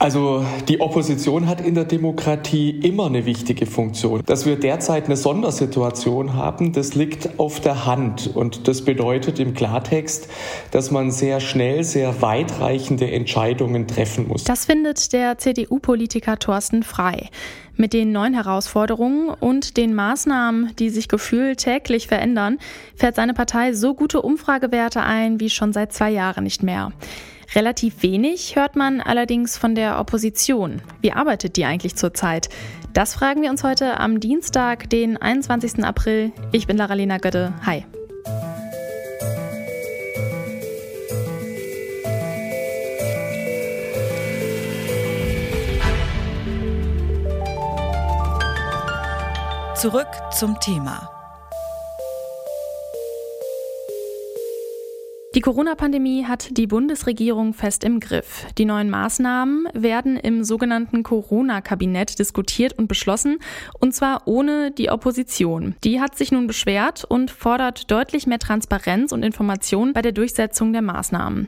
Also die Opposition hat in der Demokratie immer eine wichtige Funktion. Dass wir derzeit eine Sondersituation haben, das liegt auf der Hand. Und das bedeutet im Klartext, dass man sehr schnell sehr weitreichende Entscheidungen treffen muss. Das findet der CDU-Politiker Thorsten Frei. Mit den neuen Herausforderungen und den Maßnahmen, die sich gefühlt täglich verändern, fährt seine Partei so gute Umfragewerte ein wie schon seit zwei Jahren nicht mehr. Relativ wenig hört man allerdings von der Opposition. Wie arbeitet die eigentlich zurzeit? Das fragen wir uns heute am Dienstag, den 21. April. Ich bin Lara-Lena Götte. Hi. Zurück zum Thema. Die Corona-Pandemie hat die Bundesregierung fest im Griff. Die neuen Maßnahmen werden im sogenannten Corona-Kabinett diskutiert und beschlossen, und zwar ohne die Opposition. Die hat sich nun beschwert und fordert deutlich mehr Transparenz und Information bei der Durchsetzung der Maßnahmen.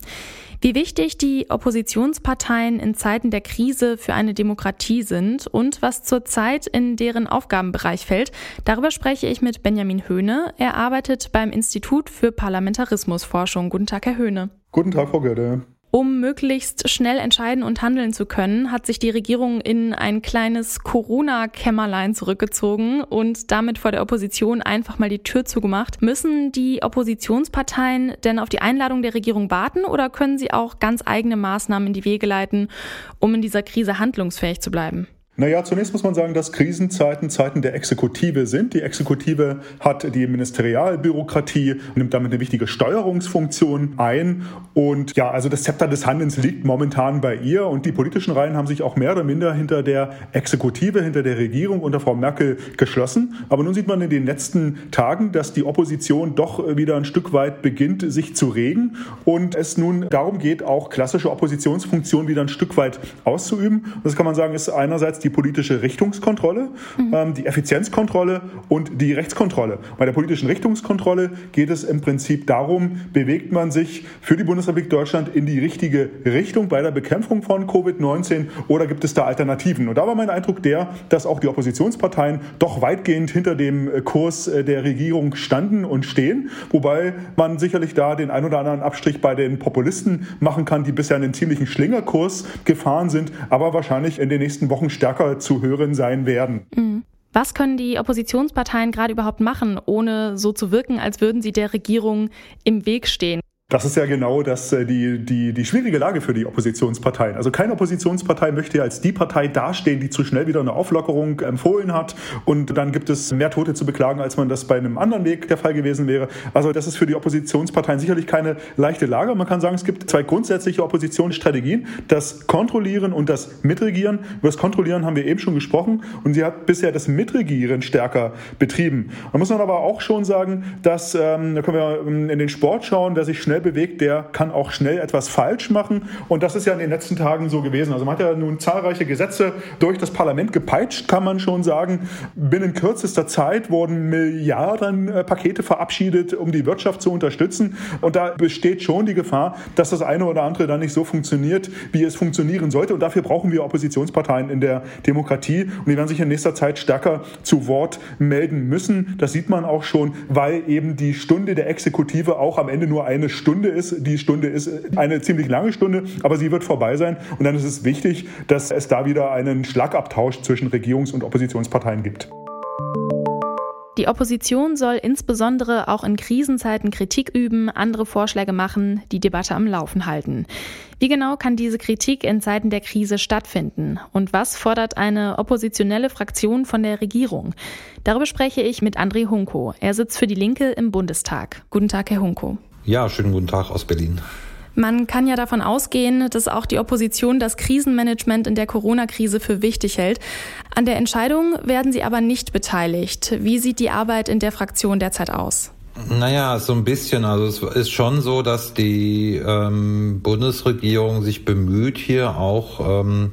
Wie wichtig die Oppositionsparteien in Zeiten der Krise für eine Demokratie sind und was zurzeit in deren Aufgabenbereich fällt, darüber spreche ich mit Benjamin Höhne. Er arbeitet beim Institut für Parlamentarismusforschung. Guten Tag, Herr Höhne. Guten Tag, Frau Götte. Um möglichst schnell entscheiden und handeln zu können, hat sich die Regierung in ein kleines Corona-Kämmerlein zurückgezogen und damit vor der Opposition einfach mal die Tür zugemacht. Müssen die Oppositionsparteien denn auf die Einladung der Regierung warten oder können sie auch ganz eigene Maßnahmen in die Wege leiten, um in dieser Krise handlungsfähig zu bleiben? Naja, zunächst muss man sagen, dass Krisenzeiten Zeiten der Exekutive sind. Die Exekutive hat die Ministerialbürokratie und nimmt damit eine wichtige Steuerungsfunktion ein. Und ja, also das Zepter des Handelns liegt momentan bei ihr. Und die politischen Reihen haben sich auch mehr oder minder hinter der Exekutive, hinter der Regierung unter Frau Merkel geschlossen. Aber nun sieht man in den letzten Tagen, dass die Opposition doch wieder ein Stück weit beginnt, sich zu regen. Und es nun darum geht, auch klassische Oppositionsfunktionen wieder ein Stück weit auszuüben. Und das kann man sagen, ist einerseits die die politische Richtungskontrolle, mhm. ähm, die Effizienzkontrolle und die Rechtskontrolle. Bei der politischen Richtungskontrolle geht es im Prinzip darum, bewegt man sich für die Bundesrepublik Deutschland in die richtige Richtung bei der Bekämpfung von Covid-19 oder gibt es da Alternativen? Und da war mein Eindruck der, dass auch die Oppositionsparteien doch weitgehend hinter dem äh, Kurs äh, der Regierung standen und stehen, wobei man sicherlich da den ein oder anderen Abstrich bei den Populisten machen kann, die bisher einen ziemlichen Schlingerkurs gefahren sind, aber wahrscheinlich in den nächsten Wochen stärker stärker zu hören sein werden. Mhm. Was können die Oppositionsparteien gerade überhaupt machen, ohne so zu wirken, als würden sie der Regierung im Weg stehen? Das ist ja genau das, äh, die, die, die schwierige Lage für die Oppositionsparteien. Also keine Oppositionspartei möchte ja als die Partei dastehen, die zu schnell wieder eine Auflockerung empfohlen hat. Und dann gibt es mehr Tote zu beklagen, als man das bei einem anderen Weg der Fall gewesen wäre. Also das ist für die Oppositionsparteien sicherlich keine leichte Lage. Man kann sagen, es gibt zwei grundsätzliche Oppositionsstrategien. Das Kontrollieren und das Mitregieren. Über das Kontrollieren haben wir eben schon gesprochen. Und sie hat bisher das Mitregieren stärker betrieben. Da muss man aber auch schon sagen, dass, ähm, da können wir ähm, in den Sport schauen, wer sich schnell schnell bewegt, der kann auch schnell etwas falsch machen. Und das ist ja in den letzten Tagen so gewesen. Also man hat ja nun zahlreiche Gesetze durch das Parlament gepeitscht, kann man schon sagen. Binnen kürzester Zeit wurden Milliardenpakete verabschiedet, um die Wirtschaft zu unterstützen. Und da besteht schon die Gefahr, dass das eine oder andere dann nicht so funktioniert, wie es funktionieren sollte. Und dafür brauchen wir Oppositionsparteien in der Demokratie. Und die werden sich in nächster Zeit stärker zu Wort melden müssen. Das sieht man auch schon, weil eben die Stunde der Exekutive auch am Ende nur eine Stunde Stunde ist. Die Stunde ist eine ziemlich lange Stunde, aber sie wird vorbei sein. Und dann ist es wichtig, dass es da wieder einen Schlagabtausch zwischen Regierungs- und Oppositionsparteien gibt. Die Opposition soll insbesondere auch in Krisenzeiten Kritik üben, andere Vorschläge machen, die Debatte am Laufen halten. Wie genau kann diese Kritik in Zeiten der Krise stattfinden? Und was fordert eine oppositionelle Fraktion von der Regierung? Darüber spreche ich mit André Hunko. Er sitzt für die Linke im Bundestag. Guten Tag, Herr Hunko. Ja, schönen guten Tag aus Berlin. Man kann ja davon ausgehen, dass auch die Opposition das Krisenmanagement in der Corona-Krise für wichtig hält. An der Entscheidung werden Sie aber nicht beteiligt. Wie sieht die Arbeit in der Fraktion derzeit aus? Naja, so ein bisschen. Also es ist schon so, dass die ähm, Bundesregierung sich bemüht, hier auch ähm,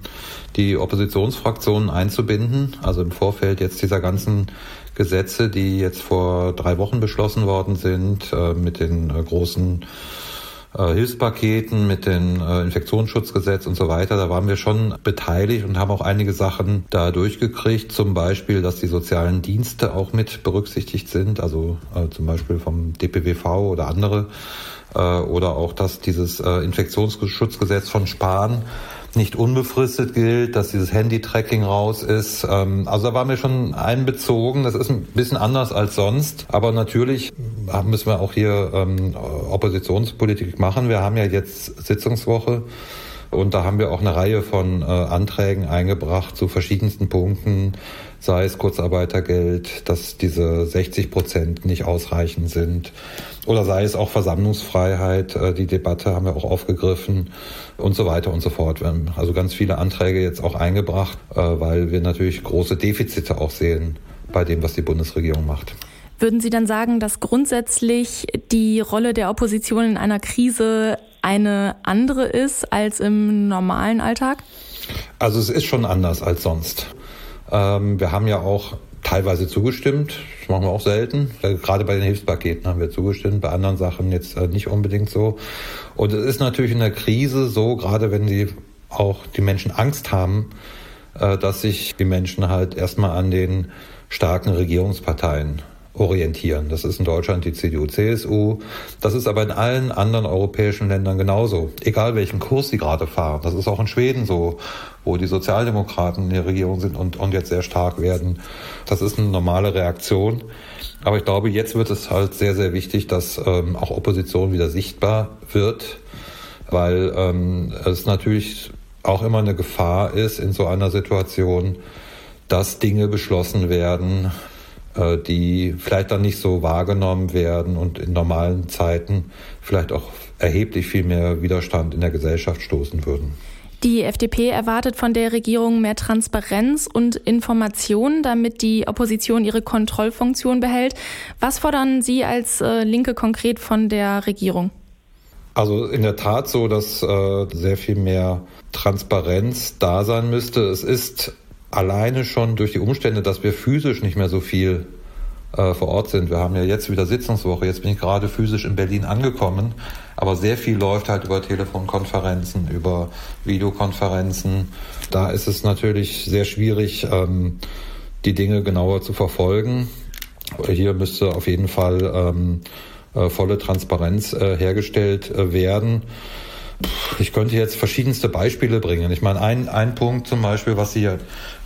die Oppositionsfraktionen einzubinden. Also im Vorfeld jetzt dieser ganzen Gesetze, die jetzt vor drei Wochen beschlossen worden sind, äh, mit den äh, großen äh, Hilfspaketen, mit dem äh, Infektionsschutzgesetz und so weiter. Da waren wir schon beteiligt und haben auch einige Sachen da durchgekriegt. Zum Beispiel, dass die sozialen Dienste auch mit berücksichtigt sind, also äh, zum Beispiel vom DPWV oder andere. Äh, oder auch, dass dieses äh, Infektionsschutzgesetz von Spahn nicht unbefristet gilt, dass dieses Handy-Tracking raus ist. Ähm, also da waren wir schon einbezogen. Das ist ein bisschen anders als sonst. Aber natürlich müssen wir auch hier ähm, Oppositionspolitik machen. Wir haben ja jetzt Sitzungswoche. Und da haben wir auch eine Reihe von äh, Anträgen eingebracht zu verschiedensten Punkten, sei es Kurzarbeitergeld, dass diese 60 Prozent nicht ausreichend sind, oder sei es auch Versammlungsfreiheit, äh, die Debatte haben wir auch aufgegriffen und so weiter und so fort. Wir haben also ganz viele Anträge jetzt auch eingebracht, äh, weil wir natürlich große Defizite auch sehen bei dem, was die Bundesregierung macht. Würden Sie dann sagen, dass grundsätzlich die Rolle der Opposition in einer Krise eine andere ist als im normalen Alltag? Also es ist schon anders als sonst. Ähm, wir haben ja auch teilweise zugestimmt. Das machen wir auch selten. Gerade bei den Hilfspaketen haben wir zugestimmt, bei anderen Sachen jetzt äh, nicht unbedingt so. Und es ist natürlich in der Krise so, gerade wenn die auch die Menschen Angst haben, äh, dass sich die Menschen halt erstmal an den starken Regierungsparteien orientieren. Das ist in Deutschland die CDU, CSU. Das ist aber in allen anderen europäischen Ländern genauso. Egal welchen Kurs sie gerade fahren. Das ist auch in Schweden so, wo die Sozialdemokraten in der Regierung sind und, und jetzt sehr stark werden. Das ist eine normale Reaktion. Aber ich glaube, jetzt wird es halt sehr, sehr wichtig, dass ähm, auch Opposition wieder sichtbar wird, weil ähm, es natürlich auch immer eine Gefahr ist in so einer Situation, dass Dinge beschlossen werden, die vielleicht dann nicht so wahrgenommen werden und in normalen Zeiten vielleicht auch erheblich viel mehr Widerstand in der Gesellschaft stoßen würden. Die FDP erwartet von der Regierung mehr Transparenz und Informationen, damit die Opposition ihre Kontrollfunktion behält. Was fordern Sie als äh, Linke konkret von der Regierung? Also in der Tat so, dass äh, sehr viel mehr Transparenz da sein müsste. Es ist alleine schon durch die Umstände, dass wir physisch nicht mehr so viel äh, vor Ort sind. Wir haben ja jetzt wieder Sitzungswoche. Jetzt bin ich gerade physisch in Berlin angekommen. Aber sehr viel läuft halt über Telefonkonferenzen, über Videokonferenzen. Da ist es natürlich sehr schwierig, ähm, die Dinge genauer zu verfolgen. Hier müsste auf jeden Fall ähm, äh, volle Transparenz äh, hergestellt äh, werden. Ich könnte jetzt verschiedenste Beispiele bringen. Ich meine, ein, ein Punkt zum Beispiel, was die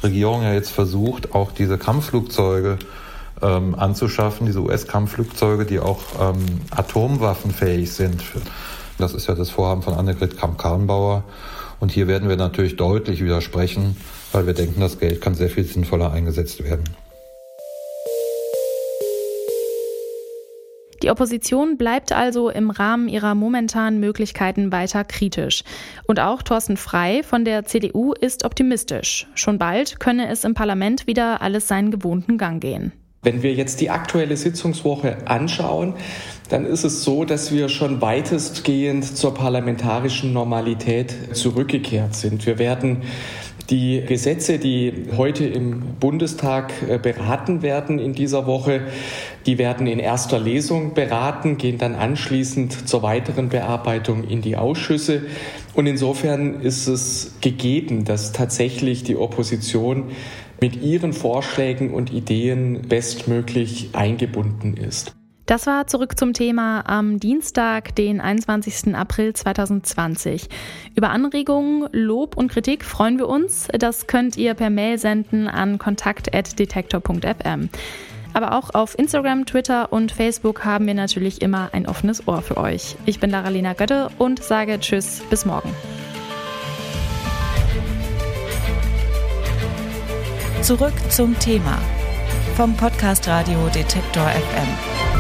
Regierung ja jetzt versucht, auch diese Kampfflugzeuge ähm, anzuschaffen, diese US-Kampfflugzeuge, die auch ähm, atomwaffenfähig sind. Das ist ja das Vorhaben von Annegret Kramp-Karrenbauer. Und hier werden wir natürlich deutlich widersprechen, weil wir denken, das Geld kann sehr viel sinnvoller eingesetzt werden. Die Opposition bleibt also im Rahmen ihrer momentanen Möglichkeiten weiter kritisch. Und auch Thorsten Frei von der CDU ist optimistisch. Schon bald könne es im Parlament wieder alles seinen gewohnten Gang gehen. Wenn wir jetzt die aktuelle Sitzungswoche anschauen, dann ist es so, dass wir schon weitestgehend zur parlamentarischen Normalität zurückgekehrt sind. Wir werden die Gesetze, die heute im Bundestag äh, beraten werden in dieser Woche, die werden in erster Lesung beraten, gehen dann anschließend zur weiteren Bearbeitung in die Ausschüsse. Und insofern ist es gegeben, dass tatsächlich die Opposition mit ihren Vorschlägen und Ideen bestmöglich eingebunden ist. Das war zurück zum Thema am Dienstag, den 21. April 2020. Über Anregungen, Lob und Kritik freuen wir uns. Das könnt ihr per Mail senden an kontakt.detektor.fm. Aber auch auf Instagram, Twitter und Facebook haben wir natürlich immer ein offenes Ohr für euch. Ich bin Lara-Lena Götte und sage Tschüss, bis morgen. Zurück zum Thema vom Podcast Radio Detektor FM.